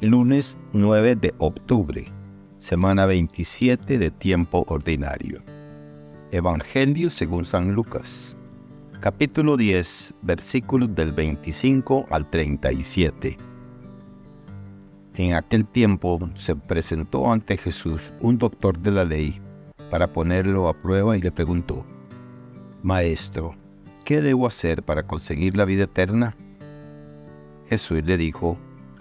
lunes 9 de octubre, semana 27 de tiempo ordinario. Evangelio según San Lucas, capítulo 10, versículos del 25 al 37. En aquel tiempo se presentó ante Jesús un doctor de la ley para ponerlo a prueba y le preguntó, Maestro, ¿qué debo hacer para conseguir la vida eterna? Jesús le dijo,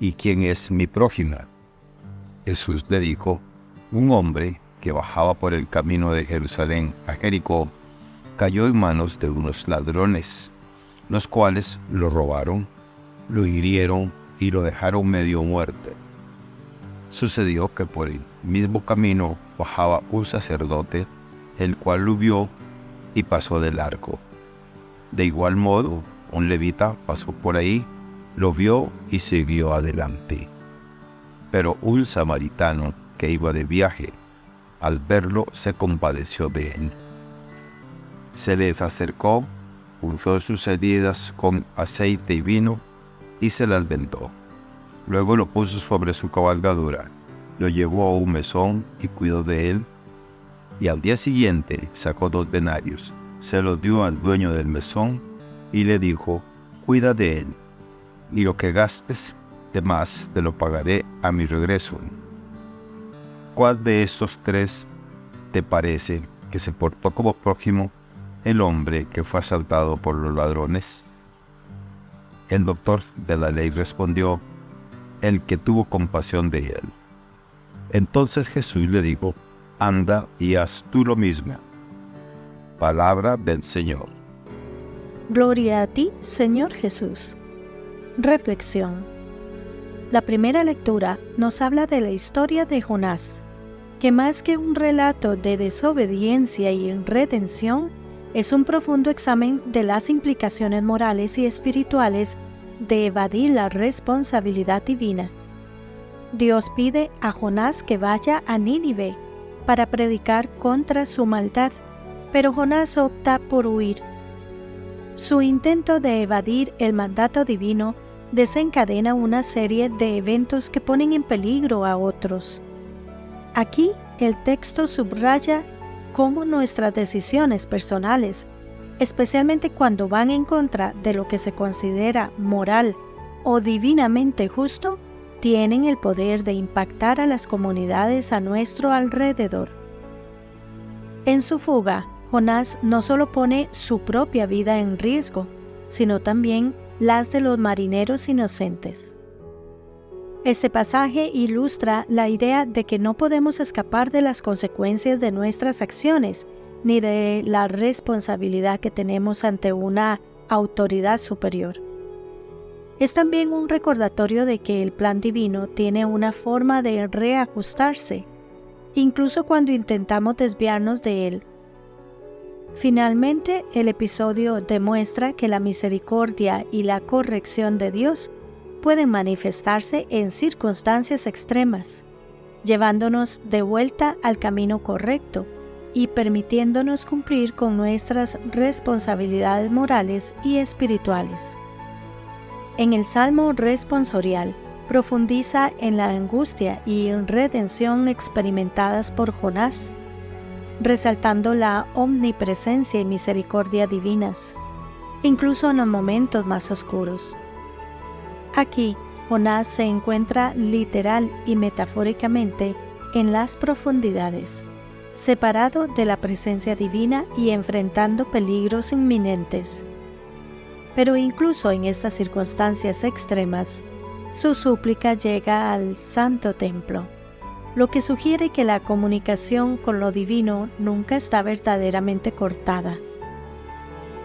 ¿y quién es mi prójimo? Jesús le dijo, un hombre que bajaba por el camino de Jerusalén a Jericó, cayó en manos de unos ladrones, los cuales lo robaron, lo hirieron y lo dejaron medio muerto. Sucedió que por el mismo camino bajaba un sacerdote, el cual lo vio y pasó del arco. De igual modo, un levita pasó por ahí lo vio y siguió adelante. Pero un samaritano que iba de viaje, al verlo se compadeció de él. Se les acercó, pulsó sus heridas con aceite y vino y se las vendó. Luego lo puso sobre su cabalgadura, lo llevó a un mesón y cuidó de él. Y al día siguiente sacó dos denarios, se los dio al dueño del mesón y le dijo, cuida de él y lo que gastes de más te lo pagaré a mi regreso. ¿Cuál de estos tres te parece que se portó como prójimo el hombre que fue asaltado por los ladrones? El doctor de la ley respondió, el que tuvo compasión de él. Entonces Jesús le dijo, anda y haz tú lo mismo. Palabra del Señor. Gloria a ti, Señor Jesús. Reflexión. La primera lectura nos habla de la historia de Jonás, que más que un relato de desobediencia y redención, es un profundo examen de las implicaciones morales y espirituales de evadir la responsabilidad divina. Dios pide a Jonás que vaya a Nínive para predicar contra su maldad, pero Jonás opta por huir. Su intento de evadir el mandato divino desencadena una serie de eventos que ponen en peligro a otros. Aquí el texto subraya cómo nuestras decisiones personales, especialmente cuando van en contra de lo que se considera moral o divinamente justo, tienen el poder de impactar a las comunidades a nuestro alrededor. En su fuga, Jonás no solo pone su propia vida en riesgo, sino también las de los marineros inocentes. Este pasaje ilustra la idea de que no podemos escapar de las consecuencias de nuestras acciones, ni de la responsabilidad que tenemos ante una autoridad superior. Es también un recordatorio de que el plan divino tiene una forma de reajustarse, incluso cuando intentamos desviarnos de él Finalmente, el episodio demuestra que la misericordia y la corrección de Dios pueden manifestarse en circunstancias extremas, llevándonos de vuelta al camino correcto y permitiéndonos cumplir con nuestras responsabilidades morales y espirituales. En el Salmo responsorial profundiza en la angustia y redención experimentadas por Jonás, resaltando la omnipresencia y misericordia divinas, incluso en los momentos más oscuros. Aquí, Jonás se encuentra literal y metafóricamente en las profundidades, separado de la presencia divina y enfrentando peligros inminentes. Pero incluso en estas circunstancias extremas, su súplica llega al santo templo lo que sugiere que la comunicación con lo divino nunca está verdaderamente cortada.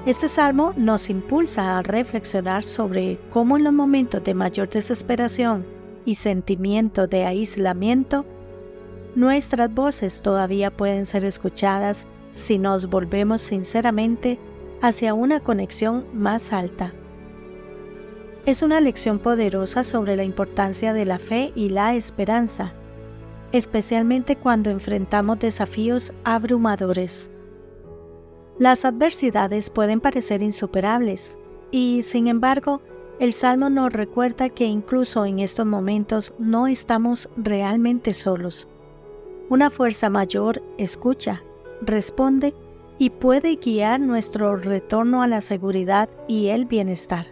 Este salmo nos impulsa a reflexionar sobre cómo en los momentos de mayor desesperación y sentimiento de aislamiento, nuestras voces todavía pueden ser escuchadas si nos volvemos sinceramente hacia una conexión más alta. Es una lección poderosa sobre la importancia de la fe y la esperanza, especialmente cuando enfrentamos desafíos abrumadores. Las adversidades pueden parecer insuperables y, sin embargo, el Salmo nos recuerda que incluso en estos momentos no estamos realmente solos. Una fuerza mayor escucha, responde y puede guiar nuestro retorno a la seguridad y el bienestar.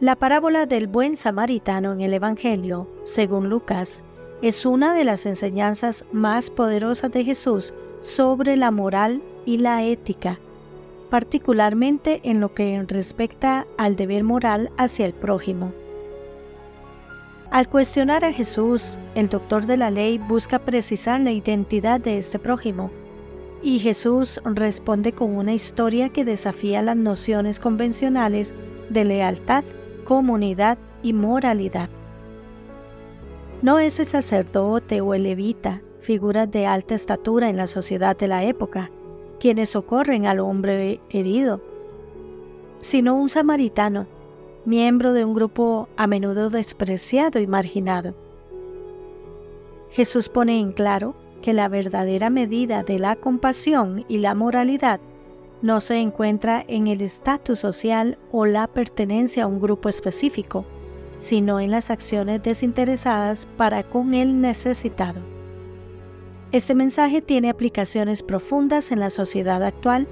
La parábola del buen samaritano en el Evangelio, según Lucas, es una de las enseñanzas más poderosas de Jesús sobre la moral y la ética, particularmente en lo que respecta al deber moral hacia el prójimo. Al cuestionar a Jesús, el doctor de la ley busca precisar la identidad de este prójimo, y Jesús responde con una historia que desafía las nociones convencionales de lealtad comunidad y moralidad. No es el sacerdote o el levita, figuras de alta estatura en la sociedad de la época, quienes socorren al hombre herido, sino un samaritano, miembro de un grupo a menudo despreciado y marginado. Jesús pone en claro que la verdadera medida de la compasión y la moralidad no se encuentra en el estatus social o la pertenencia a un grupo específico, sino en las acciones desinteresadas para con el necesitado. Este mensaje tiene aplicaciones profundas en la sociedad actual,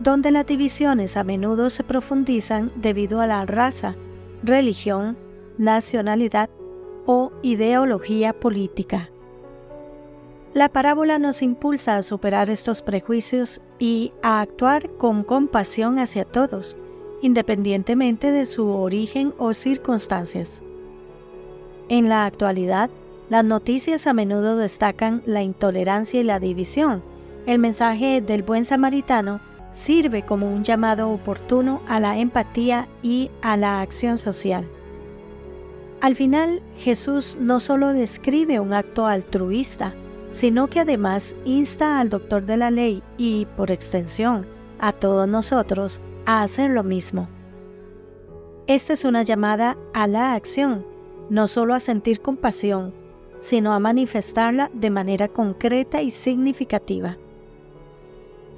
donde las divisiones a menudo se profundizan debido a la raza, religión, nacionalidad o ideología política. La parábola nos impulsa a superar estos prejuicios y a actuar con compasión hacia todos, independientemente de su origen o circunstancias. En la actualidad, las noticias a menudo destacan la intolerancia y la división. El mensaje del buen samaritano sirve como un llamado oportuno a la empatía y a la acción social. Al final, Jesús no solo describe un acto altruista, sino que además insta al doctor de la ley y, por extensión, a todos nosotros a hacer lo mismo. Esta es una llamada a la acción, no solo a sentir compasión, sino a manifestarla de manera concreta y significativa.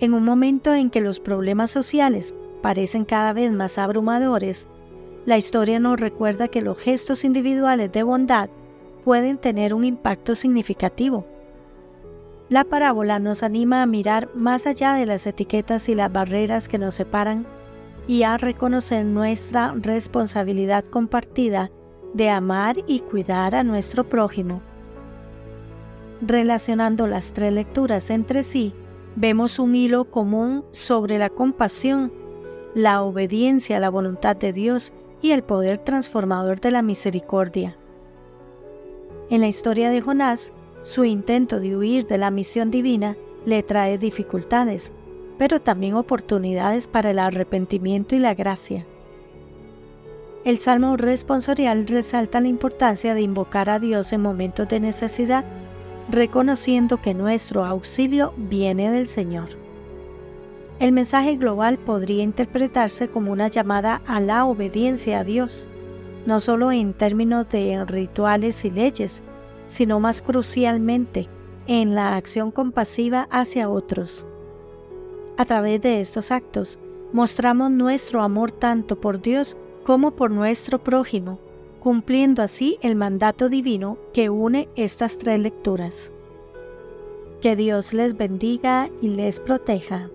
En un momento en que los problemas sociales parecen cada vez más abrumadores, la historia nos recuerda que los gestos individuales de bondad pueden tener un impacto significativo la parábola nos anima a mirar más allá de las etiquetas y las barreras que nos separan y a reconocer nuestra responsabilidad compartida de amar y cuidar a nuestro prójimo. Relacionando las tres lecturas entre sí, vemos un hilo común sobre la compasión, la obediencia a la voluntad de Dios y el poder transformador de la misericordia. En la historia de Jonás, su intento de huir de la misión divina le trae dificultades, pero también oportunidades para el arrepentimiento y la gracia. El Salmo responsorial resalta la importancia de invocar a Dios en momentos de necesidad, reconociendo que nuestro auxilio viene del Señor. El mensaje global podría interpretarse como una llamada a la obediencia a Dios, no solo en términos de rituales y leyes, sino más crucialmente en la acción compasiva hacia otros. A través de estos actos, mostramos nuestro amor tanto por Dios como por nuestro prójimo, cumpliendo así el mandato divino que une estas tres lecturas. Que Dios les bendiga y les proteja.